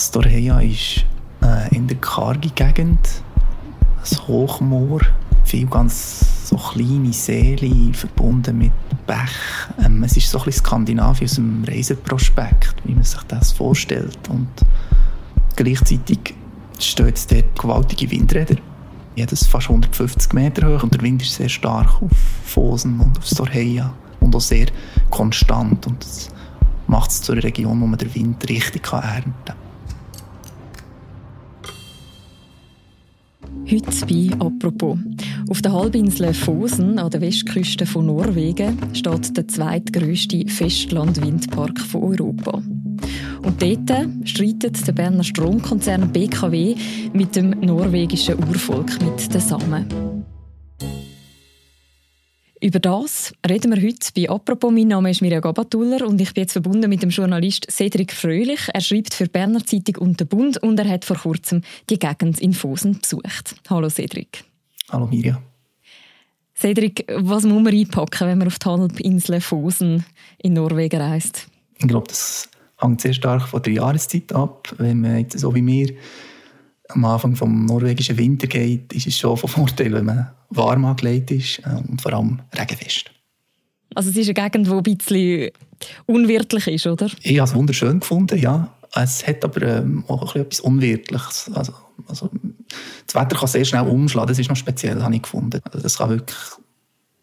Storheia ist äh, in der kargen Gegend, ein Hochmoor, viel ganz so kleine Seele verbunden mit Bech. Ähm, es ist so ein Skandinavien aus dem Reiseprospekt, wie man sich das vorstellt. Und gleichzeitig stehen jetzt dort gewaltige Windräder. Jedes fast 150 Meter hoch und der Wind ist sehr stark auf Fosen und auf Storheia und auch sehr konstant. Und das macht es zu einer Region, wo man den Wind richtig ernten kann. Heute bei «Apropos». Auf der Halbinsel Fosen an der Westküste von Norwegen steht der zweitgrößte Festlandwindpark von Europa. Und dort streitet der Berner Stromkonzern BKW mit dem norwegischen Urvolk, mit den Samen. Über das reden wir heute bei «Apropos». Mein Name ist Mirja Gabatuller und ich bin jetzt verbunden mit dem Journalist Cedric Fröhlich. Er schreibt für Berner Zeitung und den Bund und er hat vor kurzem die Gegend in Fosen besucht. Hallo Cedric. Hallo Mirja. Cedric, was muss man einpacken, wenn man auf die Halbinsel Fosen in Norwegen reist? Ich glaube, das hängt sehr stark von der Jahreszeit ab. Wenn man jetzt so wie mir am Anfang des norwegischen Winter geht, ist es schon von Vorteil, wenn man warm angelegt ist äh, und vor allem regenfest. Also es ist eine Gegend, die ein bisschen unwirtlich ist, oder? Ich habe es wunderschön gefunden, ja. Es hat aber ähm, auch etwas Unwirtliches. Also, also, das Wetter kann sehr schnell umschlagen, das ist noch speziell, habe ich gefunden. Also, das kann wirklich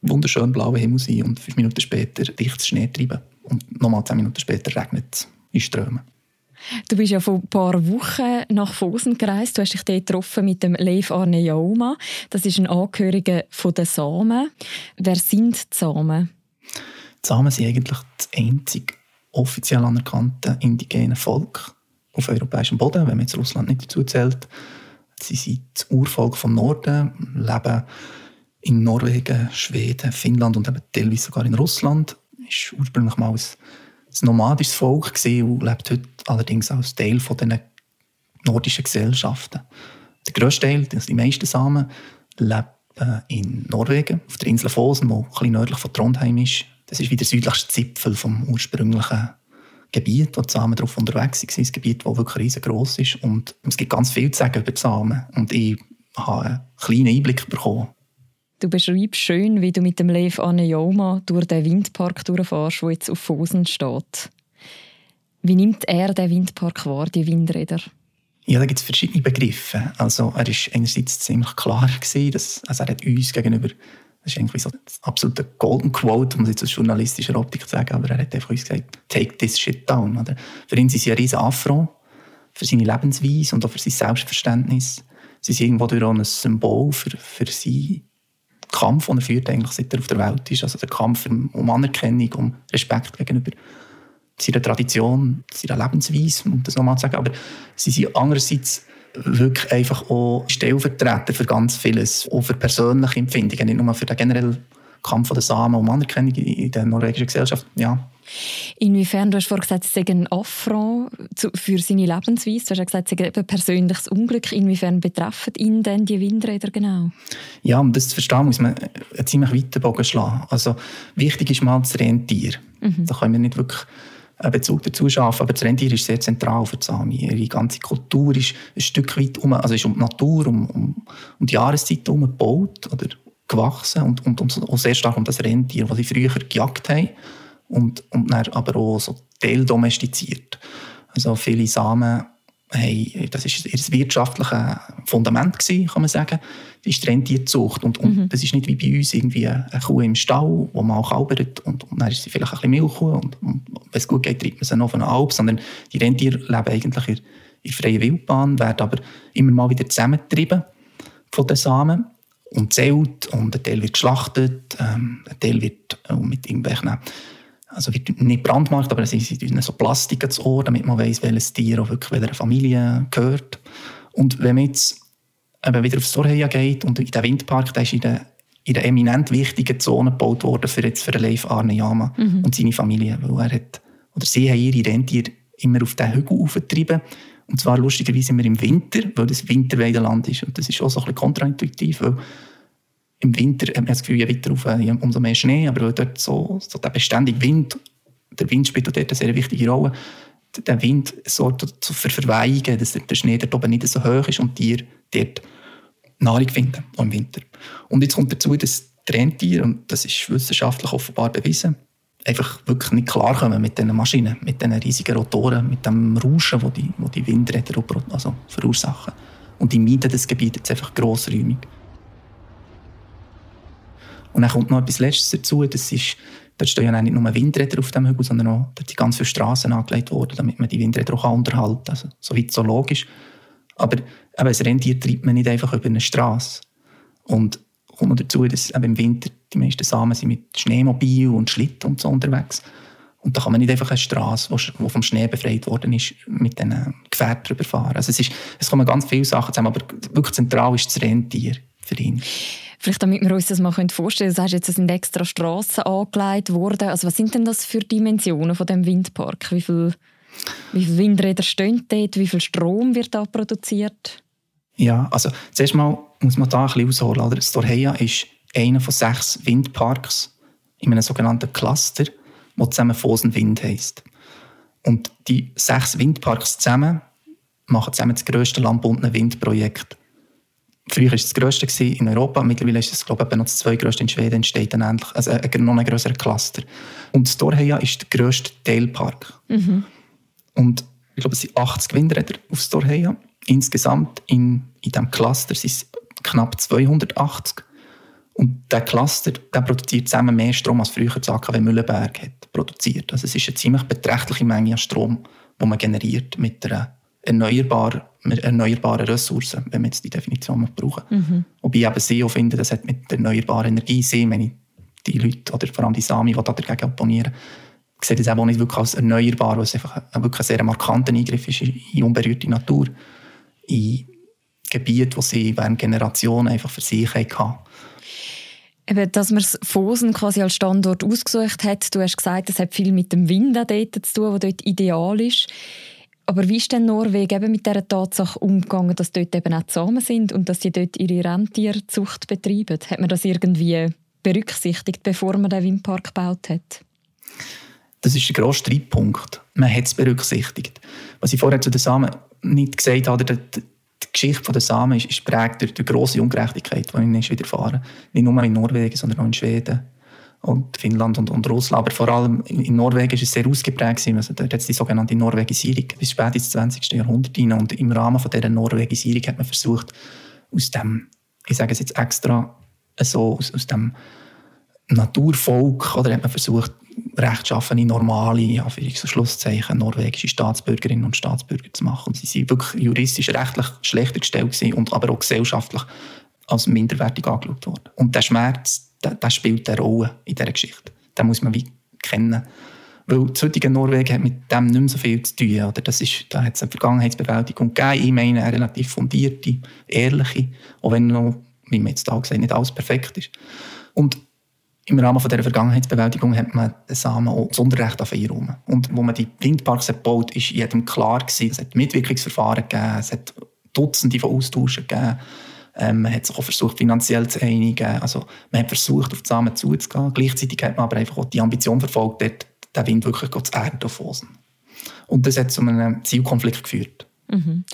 wunderschön blauer Himmel sein und fünf Minuten später dichtes Schnee treiben. Und nochmal zehn Minuten später regnet es in Strömen. Du bist ja vor ein paar Wochen nach Fosen gereist. Du hast dich dort getroffen mit dem Leif Arne Jauma. Das ist ein Angehöriger der Samen. Wer sind die Samen? Die Samen sind eigentlich das einzige offiziell anerkannte indigene Volk auf europäischem Boden, wenn man jetzt Russland nicht dazu zählt. Sie sind das Urvolk vom Norden, leben in Norwegen, Schweden, Finnland und eben teilweise sogar in Russland. Ist ursprünglich mal ein ein nomadisches Volk und lebt heute allerdings als Teil von nordischen Gesellschaften. Der grösste Teil, die meisten Samen, leben in Norwegen, auf der Insel Fosen, die ein nördlich von Trondheim ist. Das ist wie der südlichste Zipfel vom ursprünglichen Gebiet, wo die Samen drauf unterwegs waren. Ein Gebiet, das wirklich riesengroß ist. Und es gibt ganz viel zu sagen über die Samen. Und ich habe einen kleinen Einblick bekommen Du beschreibst schön, wie du mit dem Lev Anejoma durch den Windpark durchfährst, der jetzt auf Fosen steht. Wie nimmt er den Windpark wahr, die Windräder? Ja, da gibt es verschiedene Begriffe. Also er war einerseits ziemlich klar gewesen, dass, also er hat uns gegenüber, das ist irgendwie so das absolute Golden Quote, um es jetzt aus journalistischer Optik zu sagen, aber er hat einfach uns gesagt, take this shit down. Oder? Für ihn sind sie ein riesen Afro, für seine Lebensweise und auch für sein Selbstverständnis. Sie sind irgendwo durch ein Symbol für, für sie Kampf, den er führt, eigentlich, seit er auf der Welt ist. Also der Kampf um Anerkennung, um Respekt gegenüber seiner Tradition, seiner Lebensweise, um das nochmal zu sagen. Aber sie sind andererseits wirklich einfach auch Stellvertreter für ganz vieles, auch für persönliche Empfindungen, nicht nur für den generellen Kampf der Samen um Anerkennung in der norwegischen Gesellschaft. Ja. Inwiefern, du hast vorhin gesagt, es sei ein Affront für seine Lebensweise. Du hast gesagt, es sei ein persönliches Unglück. Inwiefern betreffen ihn denn die Windräder genau? Ja, um das zu verstehen, muss man einen ziemlich weiten Bogen schlagen. Also, wichtig ist mal das Rentier. Mhm. Da können wir nicht wirklich einen Bezug dazu schaffen. Aber das Rentier ist sehr zentral für die Sami. Ihre ganze Kultur ist ein Stück weit um, also ist um die Natur, um, um, um die Jahreszeit herum gebaut oder gewachsen und, und, und auch sehr stark um das Rentier, das sie früher gejagt haben und, und dann aber auch so teildomestiziert. Also viele Samen haben, das ist ihr wirtschaftliches Fundament gewesen, kann man sagen, das ist die Rentierzucht. Und, und mhm. das ist nicht wie bei uns irgendwie eine Kuh im Stall, wo man auch kalbert und, und dann ist sie vielleicht ein bisschen Milchkuh und, und wenn es gut geht, treibt man sie noch von einer Alp, sondern die Rentiere leben eigentlich in, in freier Wildbahn, werden aber immer mal wieder zusammengetrieben von den Samen und zählt und ein Teil wird geschlachtet, ähm, ein Teil wird äh, mit irgendwelchen also wird nicht brandmarkt, aber es ist so Plastik ans Ohr, damit man weiß, welches Tier auch wirklich welcher Familie gehört. Und wenn man jetzt eben wieder aufs Sorheia geht und in den Windpark, der ist in der, in der eminent wichtigen Zone gebaut worden für, jetzt für Leif Arne Jama mhm. und seine Familie, weil er hat, oder sie haben ihre Rentiere immer auf den Hügel aufgetrieben und zwar lustigerweise immer im Winter, weil das Winterweideland ist und das ist auch so ein bisschen kontraintuitiv, weil im Winter hat man das Gefühl, je weiter rauf, umso mehr Schnee, aber dort so, so der beständige Wind, der Wind spielt dort eine sehr wichtige Rolle, der Wind sorgt für Verweihungen, dass der Schnee dort oben nicht so hoch ist und die Tiere dort Nahrung finden, auch im Winter. Und jetzt kommt dazu, dass die Rentiere, und das ist wissenschaftlich offenbar bewiesen, einfach wirklich nicht klarkommen mit diesen Maschinen, mit diesen riesigen Rotoren, mit dem Rauschen, das die, die Windräder also verursachen. Und die meiden das Gebiet jetzt einfach grossräumig. Und dann kommt noch etwas Letztes dazu, das ist, dort stehen ja nicht nur Windräder auf dem Hügel, sondern auch dort sind ganz viele Straßen angelegt worden, damit man die Windräder auch unterhalten kann. Also, soweit so logisch. Aber eben, ein Rentier treibt man nicht einfach über eine Straße. Und kommt noch dazu, dass eben im Winter die meisten Samen sind mit Schneemobil und Schlitten und so unterwegs. Und da kann man nicht einfach eine Straße, die vom Schnee befreit worden ist, mit diesen Gefährten drüber fahren. Also es, ist, es kommen ganz viele Sachen zusammen, aber wirklich zentral ist das Rentier für ihn. Vielleicht damit wir uns das mal vorstellen können, du sagst jetzt, es sind extra Straßen angelegt worden. Also was sind denn das für Dimensionen von dem Windpark? Wie viele wie viel Windräder stehen dort? Wie viel Strom wird da produziert? Ja, also zuerst mal muss man da ein bisschen ausholen. Oder? Storheia ist einer von sechs Windparks in einem sogenannten Cluster, das zusammen Fosen Wind heisst. Und die sechs Windparks zusammen machen zusammen das grösste landbundene Windprojekt. Früher war es das grösste in Europa, mittlerweile ist es glaube ich, noch das zweitgrößte in Schweden, entsteht dann endlich, also ein, noch ein grösserer Cluster. Und Storheia ist der grösste Teilpark. Mhm. Und ich glaube, es sind 80 Windräder auf Storheia. Insgesamt in, in diesem Cluster sind es knapp 280. Und der Cluster der produziert zusammen mehr Strom, als früher das AKW Mühlenberg hat produziert. Also es ist eine ziemlich beträchtliche Menge an Strom, die man generiert mit einer erneuerbaren, erneuerbaren Ressourcen, wenn man jetzt die Definition brauchen. Mhm. Wobei ich eben sehr finde, das hat mit erneuerbarer Energie sehr, wenn ich die Leute, oder vor allem die Sami, die dagegen opponieren, sehe das auch nicht wirklich als erneuerbar, weil es einfach ein, wirklich ein sehr markanter Eingriff ist in unberührte Natur, in Gebiete, die sie während Generationen einfach für sich hatten. Eben, dass man Fosen quasi als Standort ausgesucht hat. Du hast gesagt, es hat viel mit dem Wind dort zu tun, der dort ideal ist. Aber wie ist denn Norwegen eben mit dieser Tatsache umgegangen, dass dort eben auch zusammen sind und dass sie dort ihre Rentierzucht betreiben? Hat man das irgendwie berücksichtigt, bevor man den Windpark gebaut hat? Das ist der grosse Streitpunkt. Man hat es berücksichtigt. Was ich vorher zu den Samen nicht gesagt habe, die, Geschichte der Samen ist, ist prägt durch die grosse Ungerechtigkeit, die ihnen widerfahren Nicht nur in Norwegen, sondern auch in Schweden und Finnland und, und Russland. Aber vor allem in Norwegen ist es sehr ausgeprägt. Also dort hat es die sogenannte Norwegisierung bis spät ins 20. Jahrhundert hinein. Und im Rahmen von dieser Norwegisierung hat man versucht, aus dem, ich sage es jetzt extra, so aus, aus dem Naturvolk, oder hat man versucht, rechtschaffene, normale, und Schlusszeichen, norwegische Staatsbürgerinnen und Staatsbürger zu machen. Und sie sind wirklich juristisch rechtlich schlechter gestellt gewesen und aber auch gesellschaftlich als minderwertig angeschaut worden. Und der Schmerz, der spielt eine Rolle in dieser Geschichte. Den muss man wie kennen. Weil das heutige Norwegen hat mit dem nicht mehr so viel zu tun. Oder? Das ist, da hat es eine Vergangenheitsbewältigung gegeben. Ich meine, eine relativ fundierte, ehrliche, auch wenn noch, wie man jetzt da gesagt nicht alles perfekt ist. Und im Rahmen von dieser Vergangenheitsbewältigung hat man Samen auch das Unterrecht auf einräumen. Und wo man die Windparks gebaut hat, ist jedem klar gewesen, es hat Mitwirkungsverfahren gegeben, es hat Dutzende von Austauschen gegeben. Ähm, man hat sich auch versucht, finanziell zu einigen. Also, man hat versucht, auf die Samen zuzugehen. Gleichzeitig hat man aber einfach auch die Ambition verfolgt, dort den Wind wirklich zu erden Und das hat zu einem Zielkonflikt geführt. Mhm.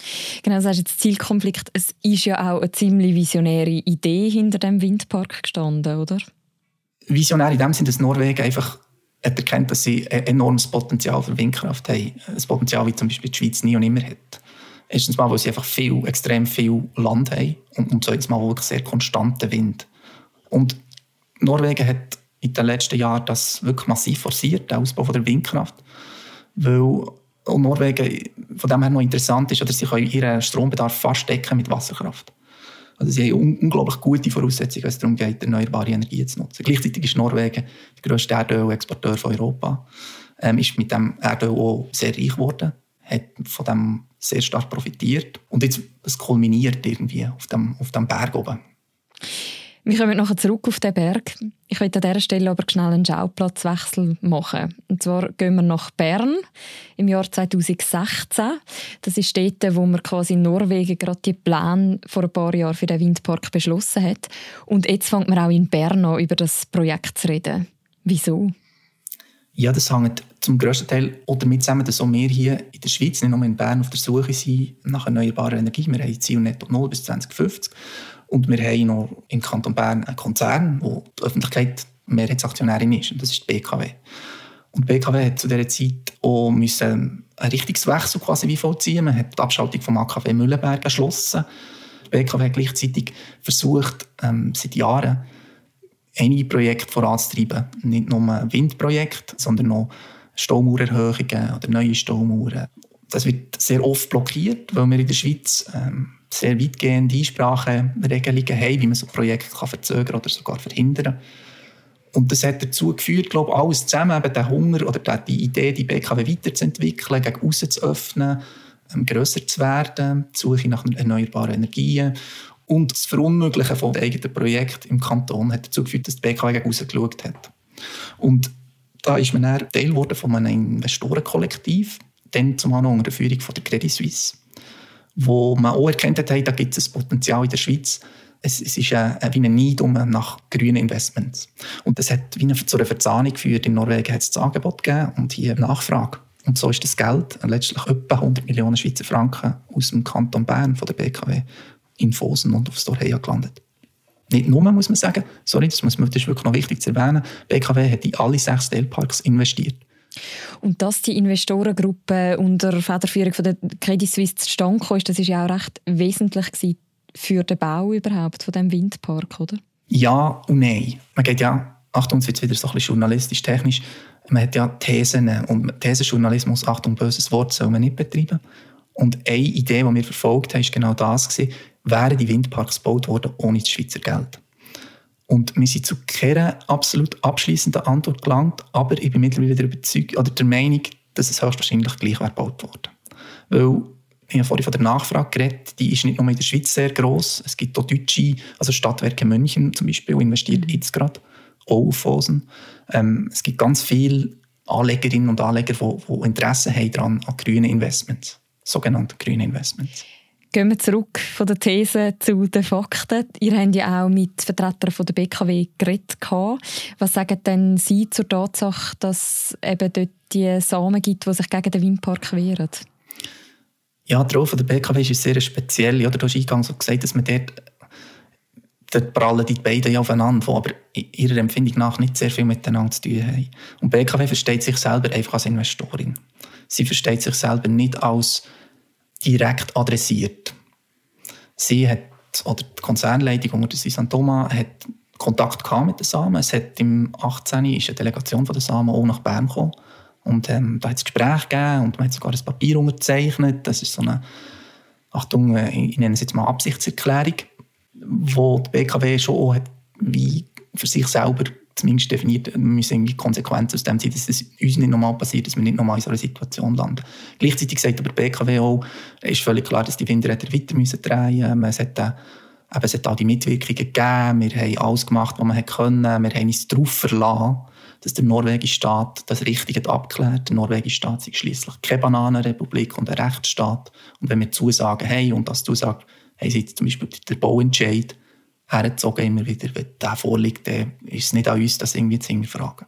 Genau, du sagst jetzt Zielkonflikt. Es ist ja auch eine ziemlich visionäre Idee hinter dem Windpark gestanden, oder? visionär in dem Sinne, dass Norwegen einfach hat erkennt, dass sie ein enormes Potenzial für Windkraft haben. Ein Potenzial, wie zum Beispiel die Schweiz nie und immer hat. Erstens mal, weil sie einfach viel, extrem viel Land haben und, und zweitens mal wirklich sehr konstanten Wind. Und Norwegen hat in den letzten Jahren das wirklich massiv forciert, den Ausbau von der Windkraft. Weil und Norwegen von dem her noch interessant ist, dass sie ihren Strombedarf fast decken mit Wasserkraft. Also sie haben unglaublich gute Voraussetzungen, wenn es darum geht, erneuerbare Energie zu nutzen. Gleichzeitig ist Norwegen der grösste Erdölexporteur von Europa, ähm, ist mit dem Erdöl auch sehr reich geworden, hat von dem sehr stark profitiert und jetzt es kulminiert irgendwie auf dem, auf dem Berg oben. Wir kommen nachher zurück auf den Berg. Ich möchte an dieser Stelle aber schnell einen Schauplatzwechsel machen. Und zwar gehen wir nach Bern im Jahr 2016. Das ist dort, wo man quasi in Norwegen gerade die Pläne vor ein paar Jahren für den Windpark beschlossen hat. Und jetzt fängt man auch in Bern an, über das Projekt zu reden. Wieso? Ja, das hängt zum grössten Teil auch damit zusammen, dass auch wir hier in der Schweiz, nicht nur in Bern, auf der Suche sind nach erneuerbarer Energie. Wir haben Ziel Netto Null bis 2050. Und wir haben noch im Kanton Bern einen Konzern, wo die Öffentlichkeit Mehrheitsaktionärin ist. Und das ist die BKW. Und die BKW hat zu dieser Zeit auch müssen einen Richtungswechsel quasi wie vollziehen. Man hat die Abschaltung vom AKW Mühlenberg beschlossen. Die BKW hat gleichzeitig versucht, ähm, seit Jahren einige Projekte voranzutreiben. Nicht nur Windprojekte, sondern auch Staumaurerhöhungen oder neue Staumauern. Das wird sehr oft blockiert, weil wir in der Schweiz ähm, sehr weitgehende Einspracheregelungen haben, wie man so Projekte kann verzögern oder sogar verhindern kann. Und das hat dazu geführt, glaube ich, alles zusammen, eben den Hunger oder die Idee, die BKW weiterzuentwickeln, gegen außen zu öffnen, ähm, grösser zu werden, die Suche nach erneuerbaren Energien und das Verunmöglichen von eigenen Projekten im Kanton hat dazu geführt, dass die BKW gegen geschaut hat. Und da ist man dann Teil geworden von einem Investorenkollektiv, dann zumal noch unter der Führung von der Credit Suisse, wo man auch erkannt hat, hey, da gibt es ein Potenzial in der Schweiz, es, es ist ein, wie ein Neid nach grünen Investments. Und das hat wie eine, zu einer Verzahnung geführt. In Norwegen hat es das Angebot gegeben und hier Nachfrage. Und so ist das Geld, letztlich etwa 100 Millionen Schweizer Franken aus dem Kanton Bern von der BKW in Fosen und auf Storheia gelandet. Nicht nur, muss man sagen, sorry, das, muss man, das ist wirklich noch wichtig zu erwähnen, BKW hat in alle sechs Teilparks investiert. Und dass die Investorengruppe unter Federführung von der Credit Suisse zustande kam, das war ja auch recht wesentlich für den Bau überhaupt von dem Windpark, oder? Ja und nein. Man geht ja, Achtung, jetzt wird wieder so ein bisschen journalistisch technisch, man hat ja Thesen und Thesenjournalismus, Achtung, böses Wort, soll man nicht betreiben. Und eine Idee, die wir verfolgt haben, war genau das, gewesen, wären die Windparks gebaut worden ohne das Schweizer Geld. Und wir sind zu keiner absolut abschließenden Antwort gelangt, aber ich bin mittlerweile der, Überzeugung, oder der Meinung, dass es höchstwahrscheinlich gleich wäre gebaut worden. Weil ich habe vorhin von der Nachfrage geredet, die ist nicht nur in der Schweiz sehr groß. Es gibt auch deutsche, also Stadtwerke München zum Beispiel, investiert mhm. jetzt gerade auch auf Fosen. Ähm, es gibt ganz viele Anlegerinnen und Anleger, die, die Interesse haben daran an grünen Investments, sogenannte grüne Investments. Gehen wir zurück von der These zu den Fakten. Ihr habt ja auch mit Vertretern von der BKW geredet. Was sagen denn Sie zur Tatsache, dass es dort die Samen gibt, die sich gegen den Windpark wehren? Ja, die Rolle der BKW ist sehr speziell. Oder? Du hast eingangs gesagt, dass man dort, dort prallen die beiden ja aufeinander, die aber ihrer Empfindung nach nicht sehr viel miteinander zu tun haben. Und die BKW versteht sich selber einfach als Investorin. Sie versteht sich selber nicht als direkt adressiert. Sie hat, oder die Konzernleitung unter Susanne Thomas hat Kontakt mit den Samen. Es hat im 18. ist eine Delegation von den Samen auch nach Bern gekommen und ähm, da hat es Gespräche gegeben und man hat sogar ein Papier unterzeichnet. Das ist so eine, Achtung, äh, ich nenne es jetzt mal Absichtserklärung, wo die BKW schon hat, wie für sich selber zumindest definiert, müssen irgendwie Konsequenzen aus dem ziehen, dass es uns nicht nochmal passiert, dass wir nicht nochmal in so einer Situation landen. Gleichzeitig sagt aber die BKW auch, ist völlig klar, dass die Windräder weiter müssen drehen müssen. Es hat, äh, eben, es hat auch die Mitwirkungen gegeben, wir haben alles gemacht, was wir können, wir haben uns darauf verlassen, dass der norwegische Staat das Richtige abklärt. Der norwegische Staat ist schließlich keine Bananenrepublik und ein Rechtsstaat. Und wenn wir Zusagen haben und das Zusage haben sie zum Beispiel der Bauentscheid hergezogen immer wieder, wenn der vorliegt, dann ist es nicht an uns, das irgendwie zu hinterfragen.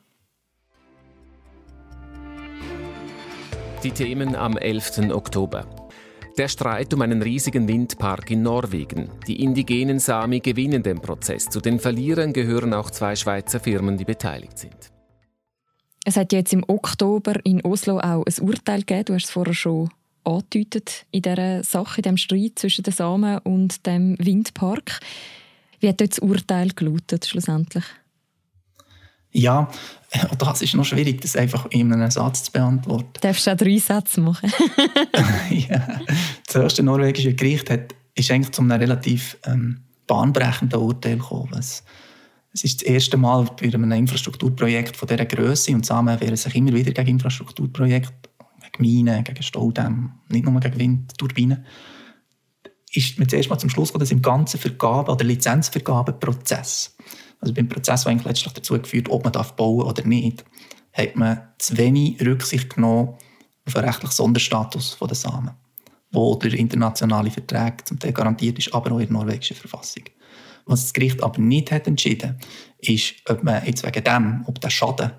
Die Themen am 11. Oktober. Der Streit um einen riesigen Windpark in Norwegen. Die indigenen Sami gewinnen den Prozess. Zu den Verlierern gehören auch zwei Schweizer Firmen, die beteiligt sind. Es hat jetzt im Oktober in Oslo auch ein Urteil gegeben. Du hast es vorher schon angedeutet in dieser Sache, in diesem Streit zwischen den Samen und dem Windpark. Wie hat dort das Urteil gelautet schlussendlich? Ja, das ist noch schwierig, das einfach in einem Satz zu beantworten. Du darfst auch drei Sätze machen. ja. Das erste norwegische Gericht hat, ist eigentlich zu einem relativ ähm, bahnbrechenden Urteil gekommen. Was, es ist das erste Mal bei einem Infrastrukturprojekt von dieser Größe und zusammen wehren sich immer wieder gegen Infrastrukturprojekte, gegen Minen, gegen Staudämme, nicht nur gegen Windturbinen. Ist man zuerst mal zum Schluss gekommen, dass im ganzen Vergabe- oder Lizenzvergabeprozess, also beim Prozess, der eigentlich letztlich dazu geführt ob man bauen darf oder nicht, hat man zu wenig Rücksicht genommen auf den rechtlichen Sonderstatus der Samen, wo durch internationale Verträge zum Teil garantiert ist, aber auch in der norwegischen Verfassung. Was das Gericht aber nicht hat entschieden, ist, ob man jetzt wegen dem, ob der Schaden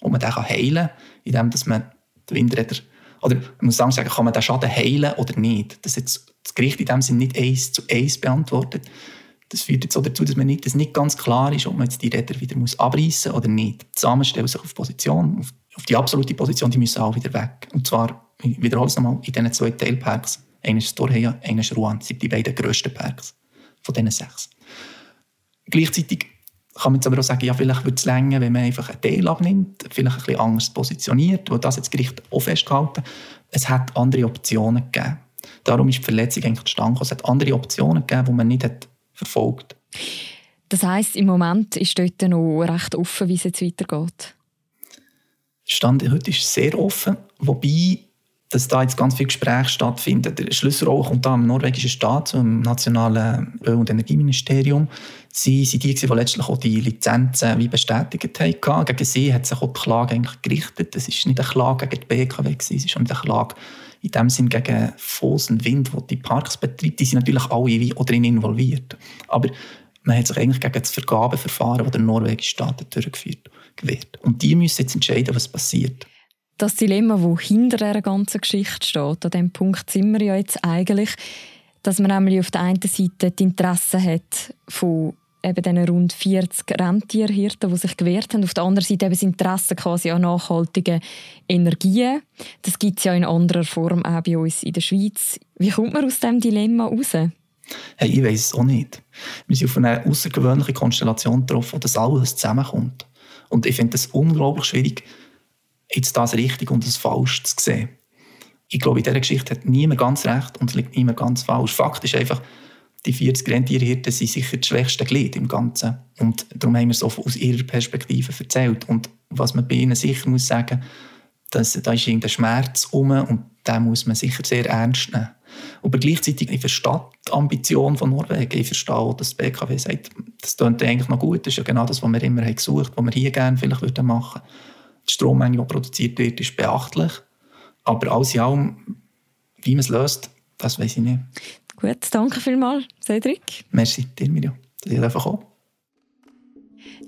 wo man den heilen kann, indem man die Windräder, oder ich muss sagen, kann man den Schaden heilen oder nicht. Das jetzt das Gericht in dem Sinne nicht eins zu eins beantwortet. Das führt jetzt auch dazu, dass man nicht, dass nicht ganz klar ist, ob man jetzt die Räder wieder muss abreißen muss oder nicht. Die Samen stellen sich auf Position, auf, auf die absolute Position, die müssen auch wieder weg. Und zwar, ich wiederhole es nochmal, in diesen zwei Teilparks. Einer ist Torheia, einer ist Rouen. Das sind die beiden grössten Parks von diesen sechs. Gleichzeitig kann man jetzt aber auch sagen, ja, vielleicht würde es länger, wenn man einfach einen Teil abnimmt, vielleicht ein bisschen anders positioniert, wo das jetzt Gericht auch festgehalten Es hat andere Optionen gegeben. Darum ist die Verletzung eigentlich zustande Es hat andere Optionen gegeben, die man nicht hat verfolgt Das heisst, im Moment ist dort noch recht offen, wie es jetzt weitergeht? Stand heute ist sehr offen, wobei dass da jetzt ganz viele Gespräche stattfinden. Der Schlüsselrolle kommt da im norwegischen Staat, im nationalen Öl- und Energieministerium. Sie sind die, die letztlich auch die Lizenzen wie bestätigt haben. Gegen sie hat sich auch die Klage eigentlich gerichtet. Das ist nicht eine Klage gegen die BKW, es ist nicht eine Klage in dem Sinn gegen Fuss und Wind, die die Parks betreibt. Die sind natürlich alle auch drin involviert. Aber man hat sich eigentlich gegen das Vergabeverfahren, das der norwegische Staat durchgeführt wird. Und die müssen jetzt entscheiden, was passiert das Dilemma, das hinter dieser ganzen Geschichte steht, an diesem Punkt sind wir ja jetzt eigentlich, dass man nämlich auf der einen Seite die Interessen hat von eben diesen rund 40 Rentierhirten, die sich gewehrt haben. Auf der anderen Seite eben das Interesse quasi an nachhaltigen Energien. Das gibt es ja in anderer Form auch bei uns in der Schweiz. Wie kommt man aus diesem Dilemma raus? Hey, ich weiß es auch nicht. Wir sind auf eine außergewöhnliche Konstellation getroffen, wo das alles zusammenkommt. Und ich finde es unglaublich schwierig, jetzt das richtig und das falsch zu sehen. Ich glaube, in dieser Geschichte hat niemand ganz recht und es liegt niemand ganz falsch. Fakt ist einfach, die 40 Rentierhirten sind sicher das schwächste Glied im Ganzen. Und darum haben wir es so aus ihrer Perspektive erzählt. Und was man bei ihnen sicher muss sagen, dass, da ist irgendein Schmerz um und den muss man sicher sehr ernst nehmen. Aber gleichzeitig, ich verstehe die Ambition von Norwegen. Ich verstehe auch, dass die BKW sagt, das klingt eigentlich noch gut. Das ist ja genau das, was wir immer haben gesucht haben, was wir hier gerne vielleicht machen würden. Die Strommenge, die produziert wird, ist beachtlich. Aber alles in allem, wie man es löst, das weiß ich nicht. Gut, danke vielmals, Cedric. Merci dir, Mirja, dass ich einfach komme.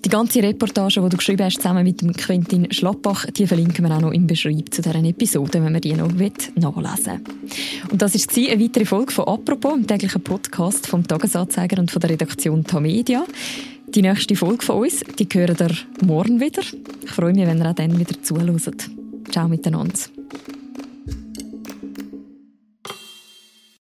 Die ganze Reportage, die du geschrieben hast, zusammen mit dem Quentin Schlappach, die verlinken wir auch noch im Beschreib zu dieser Episode, wenn man die noch nachlesen will. Und das war eine weitere Folge von «Apropos», dem täglichen Podcast vom «Tagesanzeiger» und von der Redaktion «Tamedia». Die nächste Folge von uns, die hören ihr morgen wieder. Ich freue mich, wenn ihr auch dann wieder zuhört. Ciao miteinander.